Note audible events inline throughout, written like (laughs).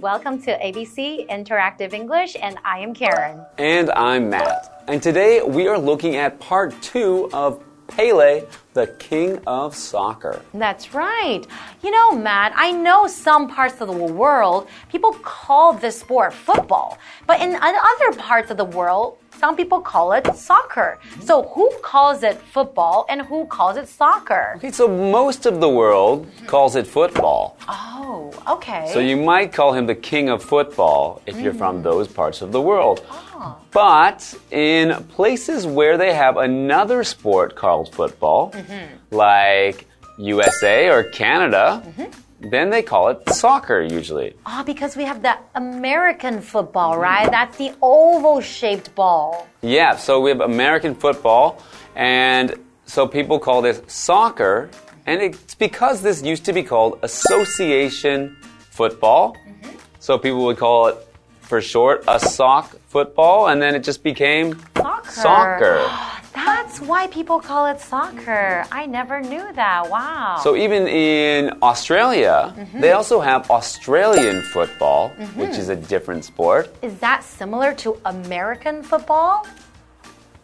Welcome to ABC Interactive English, and I am Karen. And I'm Matt. And today we are looking at part two of Pele, the king of soccer. That's right. You know, Matt, I know some parts of the world people call this sport football, but in other parts of the world, some people call it soccer. So who calls it football and who calls it soccer? Okay, so most of the world calls it football. Oh, okay. So you might call him the king of football if you're from mm. those parts of the world. But in places where they have another sport called football, mm-hmm. like USA or Canada, mm-hmm. then they call it soccer usually. Ah, because we have the American football, right? That's the oval shaped ball. Yeah, so we have American football, and so people call this soccer, and it's because this used to be called association football. Mm-hmm. So people would call it for short a sock football, and then it just became Soccer. soccer. (gasps) That's why people call it soccer. I never knew that. Wow. So even in Australia, they also have Australian football, which is a different sport. is that similar to American football?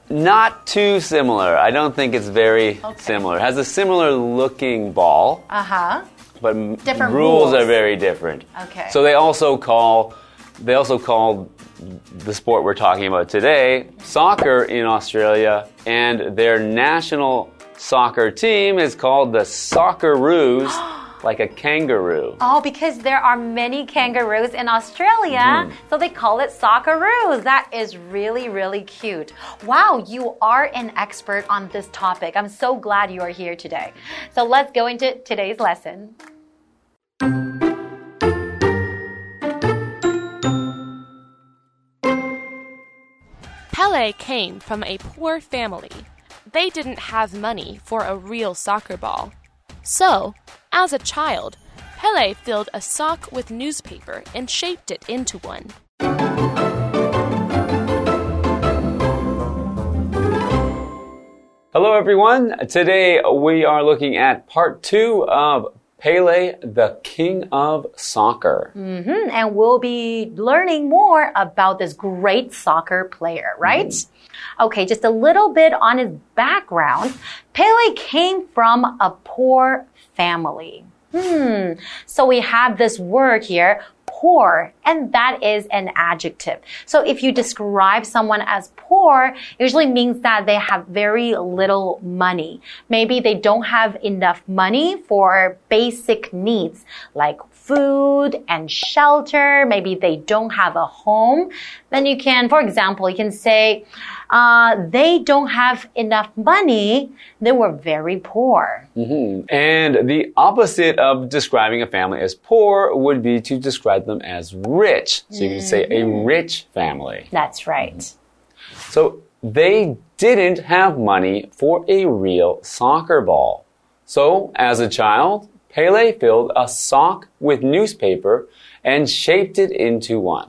Not too similar. I don't think it's very similar. It has a similar looking ball. Uh huh. but Different rules, rules. are very different. Okay. So they also call they also call the sport we're talking about today soccer in Australia, and their national soccer team is called the Socceroos, (gasps) like a kangaroo. Oh, because there are many kangaroos in Australia, mm-hmm. so they call it Socceroos. That is really, really cute. Wow, you are an expert on this topic. I'm so glad you are here today. So let's go into today's lesson. Pele came from a poor family. They didn't have money for a real soccer ball. So, as a child, Pele filled a sock with newspaper and shaped it into one. Hello, everyone. Today we are looking at part two of Pele, the king of soccer. Mhm, And we'll be learning more about this great soccer player, right? Okay, just a little bit on his background. Pele came from a poor family. Hmm. So we have this word here, poor, and that is an adjective. So if you describe someone as poor, it usually means that they have very little money. Maybe they don't have enough money for basic needs like food and shelter. Maybe they don't have a home. Then you can, for example, you can say, uh, they don't have enough money. They were very poor. Mhm. And the opposite of describing a family as poor would be to describe them as rich. So you can say a rich family. That's right. So they didn't have money for a real soccer ball. So as a child, Pele filled a sock with newspaper and shaped it into one.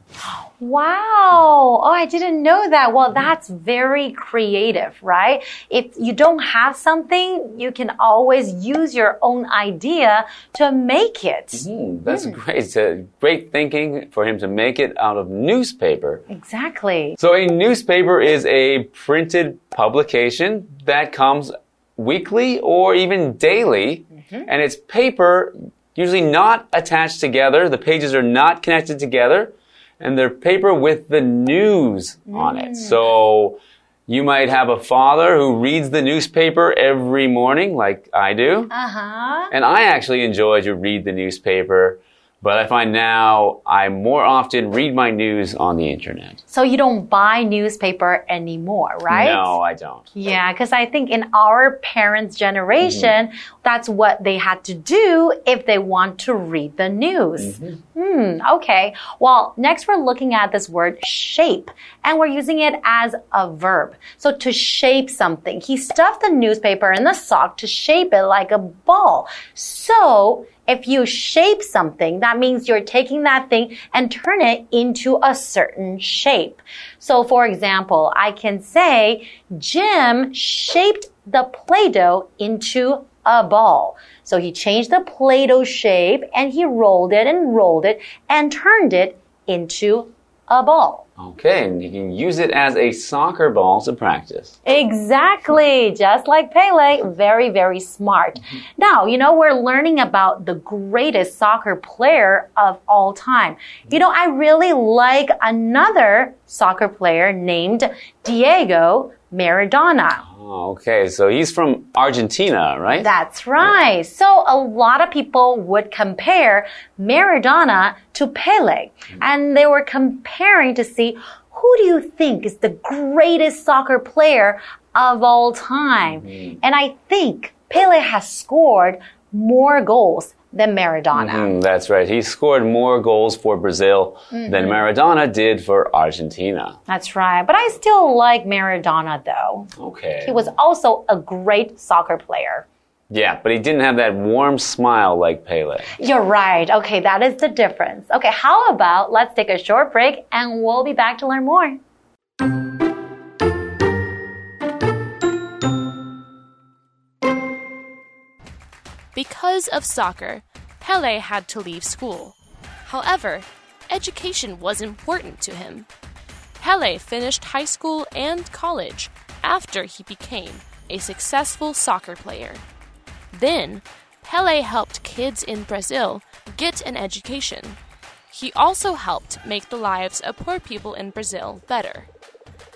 Wow. Oh, I didn't know that. Well, that's very creative, right? If you don't have something, you can always use your own idea to make it. Hmm, that's great. It's a great thinking for him to make it out of newspaper. Exactly. So a newspaper is a printed publication that comes weekly or even daily, and it's paper usually not attached together. The pages are not connected together, and they're paper with the news on it. So you might have a father who reads the newspaper every morning, like I do. Uh huh. And I actually enjoy to read the newspaper, but I find now I more often read my news on the internet. So you don't buy newspaper anymore, right? No, I don't. Yeah, because I think in our parents' generation, that's what they had to do if they want to read the news. Hmm, okay. Well, next we're looking at this word shape, and we're using it as a verb. So to shape something. He stuffed the newspaper in the sock to shape it like a ball. So, if you shape something, that means you're taking that thing and turn it into a certain shape. So, for example, I can say, Jim shaped the Play Doh into a ball. So he changed the Play Doh shape and he rolled it and rolled it and turned it into a ball. Okay, and you can use it as a soccer ball to practice. Exactly, just like Pele. Very, very smart. Mm-hmm. Now, you know, we're learning about the greatest soccer player of all time. You know, I really like another soccer player named Diego Maradona. Oh, okay, so he's from Argentina, right? That's right. So a lot of people would compare Maradona to Pele. Hmm. And they were comparing to see who do you think is the greatest soccer player of all time? Hmm. And I think Pele has scored more goals than Maradona. Mm, that's right. He scored more goals for Brazil than Maradona did for Argentina. That's right. But I still like Maradona though. Okay. He was also a great soccer player. yeah, but he didn't have that warm smile like Pele. You're right. Okay, that is the difference. Okay, how about let's take a short break and we'll be back to learn more. Because of soccer, Pele had to leave school. However, education was important to him. Pele finished high school and college after he became a successful soccer player. Then, Pele helped kids in Brazil get an education. He also helped make the lives of poor people in Brazil better.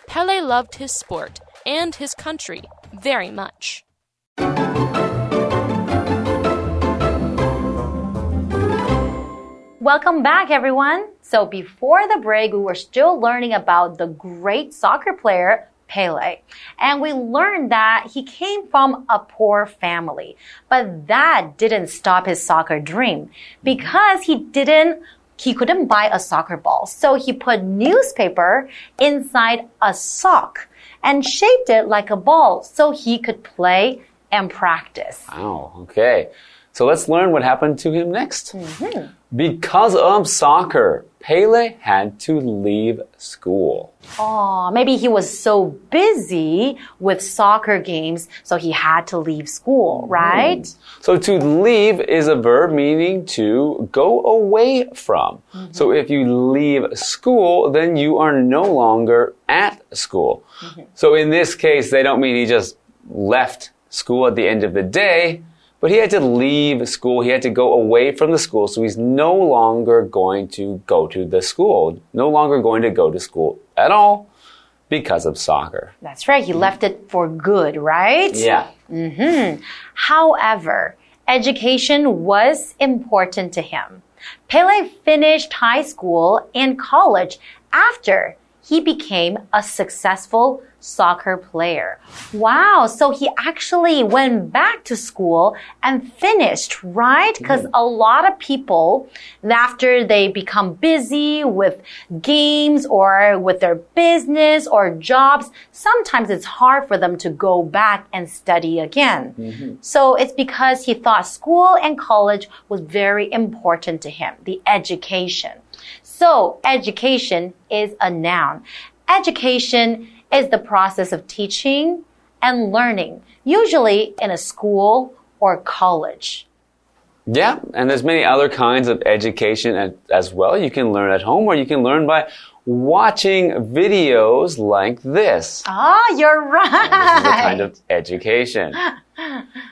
Pele loved his sport and his country very much. Welcome back, everyone. So, before the break, we were still learning about the great soccer player, Pele. And we learned that he came from a poor family. But that didn't stop his soccer dream because he didn't he couldn't buy a soccer ball. So he put newspaper inside a sock and shaped it like a ball so he could play and practice. Wow, okay. So let's learn what happened to him next. Mm-hmm. Because of soccer, Pele had to leave school. Oh, maybe he was so busy with soccer games, so he had to leave school, hmm. right? So to leave is a verb meaning to go away from. Mm-hmm. So if you leave school, then you are no longer at school. Mm-hmm. So in this case, they don't mean he just left school at the end of the day, but he had to leave school. He had to go away from the school. So he's no longer going to go to the school, no longer going to go to school at all because of soccer. That's right. He left it for good, right? Yeah. Mm -hmm. However, education was important to him. Pele finished high school and college after he became a successful soccer player. Wow. So he actually went back to school and finished, right? Mm-hmm. Because a lot of people, after they become busy with games or with their business or jobs, sometimes it's hard for them to go back and study again. Mm-hmm. So it's because he thought school and college was very important to him, the education. So education is a noun. Education is the process of teaching and learning, usually in a school or college. Yeah, and there's many other kinds of education as well. You can learn at home or you can learn by watching videos like this. Ah, you're right. This is a kind of education.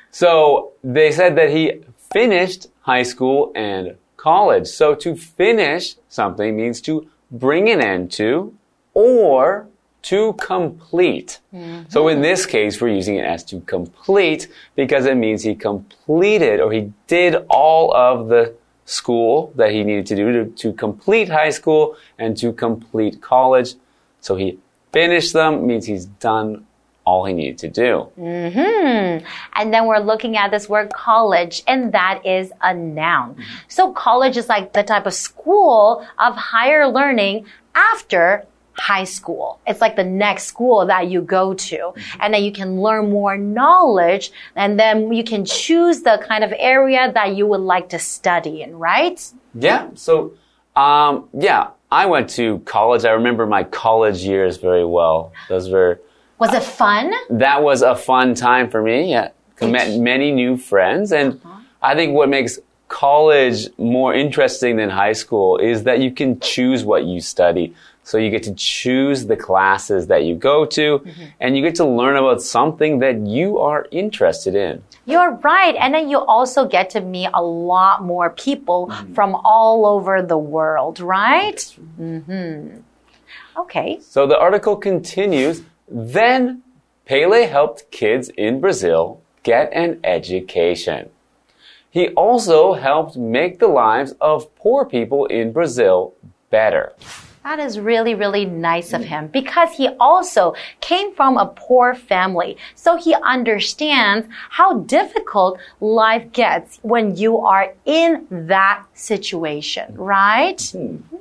So they said that he finished high school and college. So to finish something means to bring an end to or to complete. Mm-hmm. So in this case, we're using it as to complete because it means he completed or he did all of the school that he needed to do to, to complete high school and to complete college. So he finished them means he's done all he needed to do. Hmm. And then we're looking at this word college, and that is a noun. So college is like the type of school of higher learning after high school. It's like the next school that you go to, and then you can learn more knowledge, and then you can choose the kind of area that you would like to study in, right? Yeah. So, um, yeah, I went to college. I remember my college years very well. Those were Was it fun? That was a fun time for me. Yeah. Met many new friends. And uh-huh. I think what makes college more interesting than high school is that you can choose what you study. So you get to choose the classes that you go to mm-hmm. and you get to learn about something that you are interested in. You're right. And then you also get to meet a lot more people mm-hmm. from all over the world, right? Mm-hmm. Okay. So the article continues. Then Pele helped kids in Brazil get an education. He also helped make the lives of poor people in Brazil better. That is really, really nice of him because he also came from a poor family. So he understands how difficult life gets when you are in that situation, right?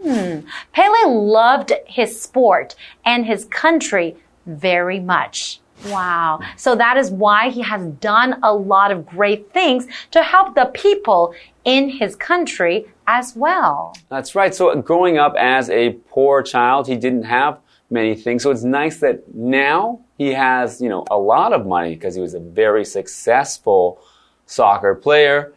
Hmm. Pele loved his sport and his country very much. Wow. So that is why he has done a lot of great things to help the people in his country as well. That's right. So growing up as a poor child, he didn't have many things. So it's nice that now he has, you know, a lot of money because he was a very successful soccer player.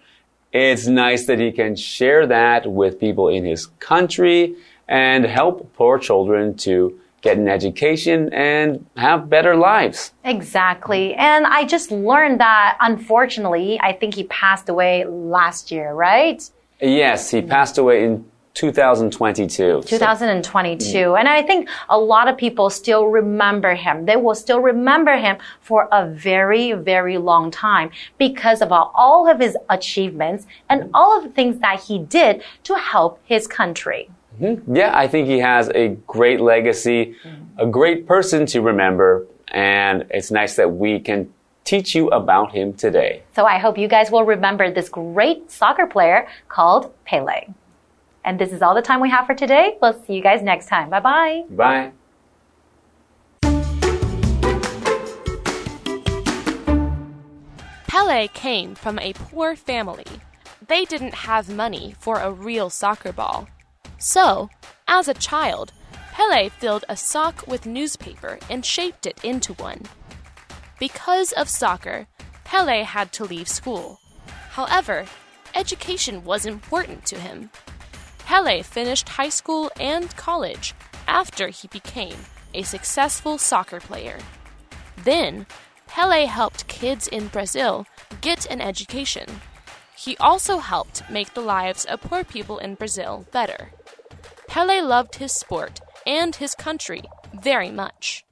It's nice that he can share that with people in his country and help poor children to get an education and have better lives. Exactly. And I just learned that unfortunately, I think he passed away last year, right? Yes, he passed away in 2022. 2022. And I think a lot of people still remember him. They will still remember him for a very, very long time because of all of his achievements and all of the things that he did to help his country. Mm-hmm. Yeah, I think he has a great legacy, a great person to remember, and it's nice that we can teach you about him today. So I hope you guys will remember this great soccer player called Pele. And this is all the time we have for today. We'll see you guys next time. Bye bye. Bye. Pele came from a poor family. They didn't have money for a real soccer ball. So, as a child, Pele filled a sock with newspaper and shaped it into one. Because of soccer, Pele had to leave school. However, education was important to him. Pele finished high school and college after he became a successful soccer player. Then, Pele helped kids in Brazil get an education. He also helped make the lives of poor people in Brazil better. Pele loved his sport and his country very much.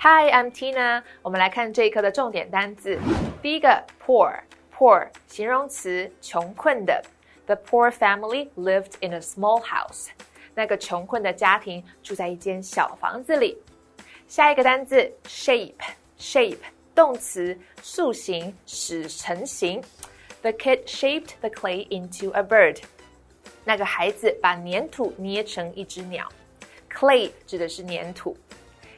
Hi, I'm Tina。我们来看这一课的重点单词。第一个，poor，poor 形容词，穷困的。The poor family lived in a small house。那个穷困的家庭住在一间小房子里。下一个单词，shape，shape 动词，塑形，使成型。 The kid shaped the clay into a bird。那个孩子把粘土捏成一只鸟。Clay 指的是粘土。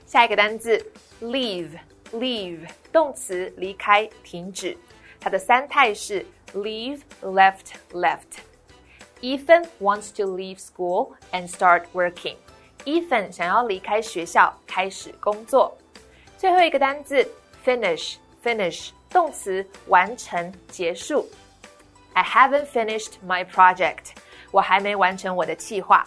下一个单字 leave，leave 动词离开、停止，它的三态是 leave、left、left。Ethan wants to leave school and start working。Ethan 想要离开学校，开始工作。最后一个单字 finish，finish 动词完成、结束。I haven't finished my project。我还没完成我的计划。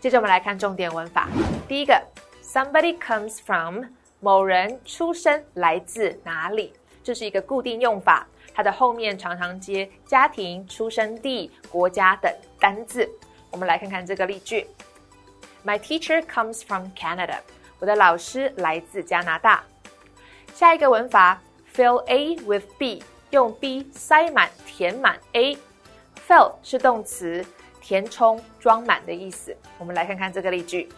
接着我们来看重点文法，第一个。Somebody comes from 某人出生来自哪里？这是一个固定用法，它的后面常常接家庭、出生地、国家等单字。我们来看看这个例句：My teacher comes from Canada。我的老师来自加拿大。下一个文法：fill A with B，用 B 塞满、填满 A。fill 是动词，填充、装满的意思。我们来看看这个例句。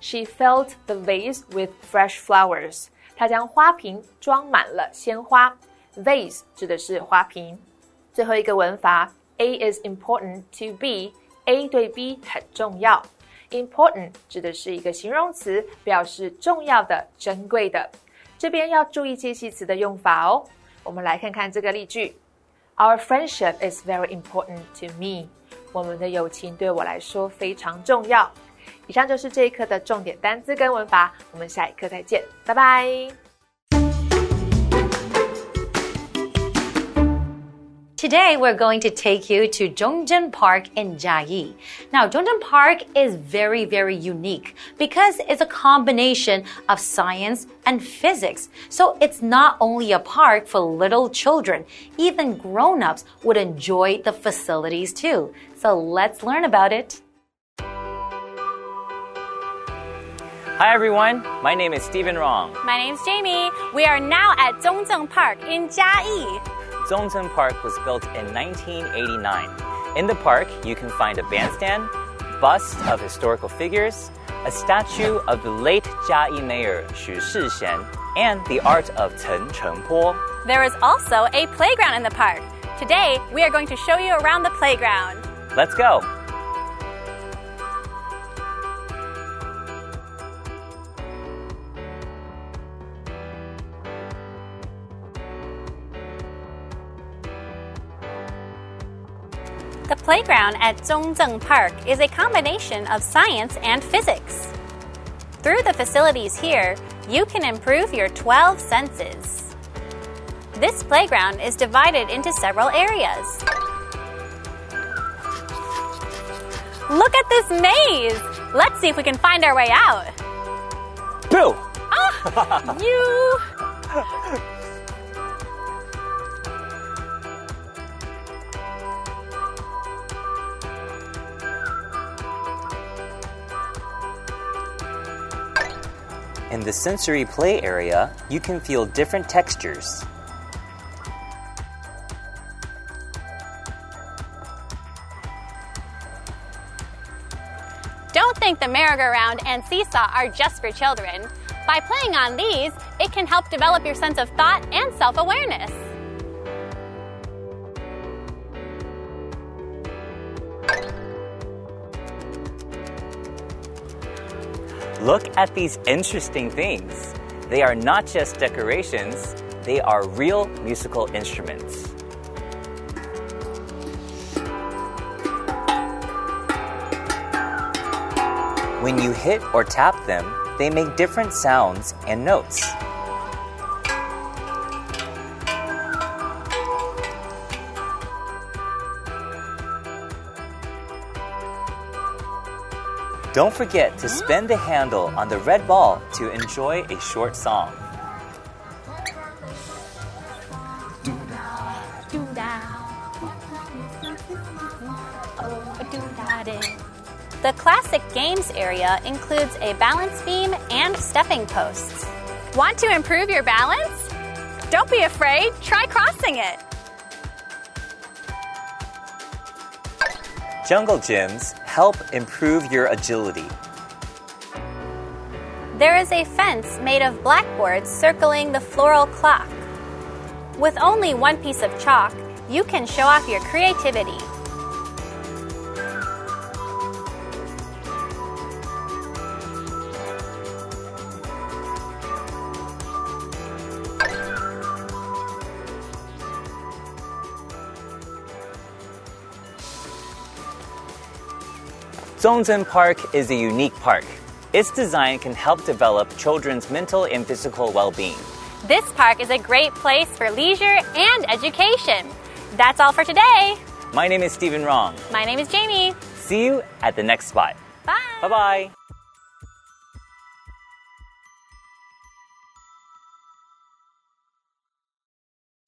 She filled the vase with fresh flowers. 她将花瓶装满了鲜花。Vase 指的是花瓶。最后一个文法，A is important to B。A 对 B 很重要。Important 指的是一个形容词，表示重要的、珍贵的。这边要注意介系词的用法哦。我们来看看这个例句：Our friendship is very important to me. 我们的友情对我来说非常重要。以上就是这一课的重点单词跟文法，我们下一课再见，拜拜。Today, we're going to take you to Zhongzheng Park in Jiayi. Now, Zhongzheng Park is very, very unique because it's a combination of science and physics. So it's not only a park for little children, even grown-ups would enjoy the facilities too. So let's learn about it. Hi everyone, my name is Stephen Rong. My name's Jamie. We are now at Zhongzheng Park in Jiayi. Zhongzheng Park was built in 1989. In the park, you can find a bandstand, bust of historical figures, a statue of the late Jiayi mayor Xu Shixian, and the art of Chen Chengpo. There is also a playground in the park. Today, we are going to show you around the playground. Let's go! Playground at Zhongzheng Park is a combination of science and physics. Through the facilities here, you can improve your 12 senses. This playground is divided into several areas. Look at this maze! Let's see if we can find our way out. Boo! Ah! you! (laughs) the sensory play area, you can feel different textures. Don't think the merry-go-round and seesaw are just for children. By playing on these, it can help develop your sense of thought and self Look at these interesting things. They are not just decorations, they are real musical instruments. When you hit or tap them, they make different sounds and notes. Don't forget to spin the handle on the red ball to enjoy a short song. The classic games area includes a balance beam and stepping posts. Want to improve your balance? Don't be afraid, try crossing it. Jungle gyms help improve your agility. There is a fence made of blackboards circling the floral clock. With only one piece of chalk, you can show off your creativity. Zhongzheng Park is a unique park. Its design can help develop children's mental and physical well being. This park is a great place for leisure and education. That's all for today. My name is Stephen Rong. My name is Jamie. See you at the next spot. Bye. Bye bye.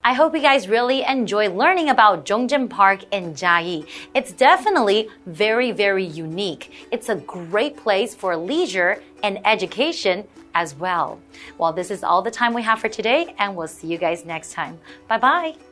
I hope you guys really enjoy learning about Zhongzheng Park in Jiayi. It's definitely very, very unique. It's a great place for leisure and education as well. Well, this is all the time we have for today, and we'll see you guys next time. Bye bye.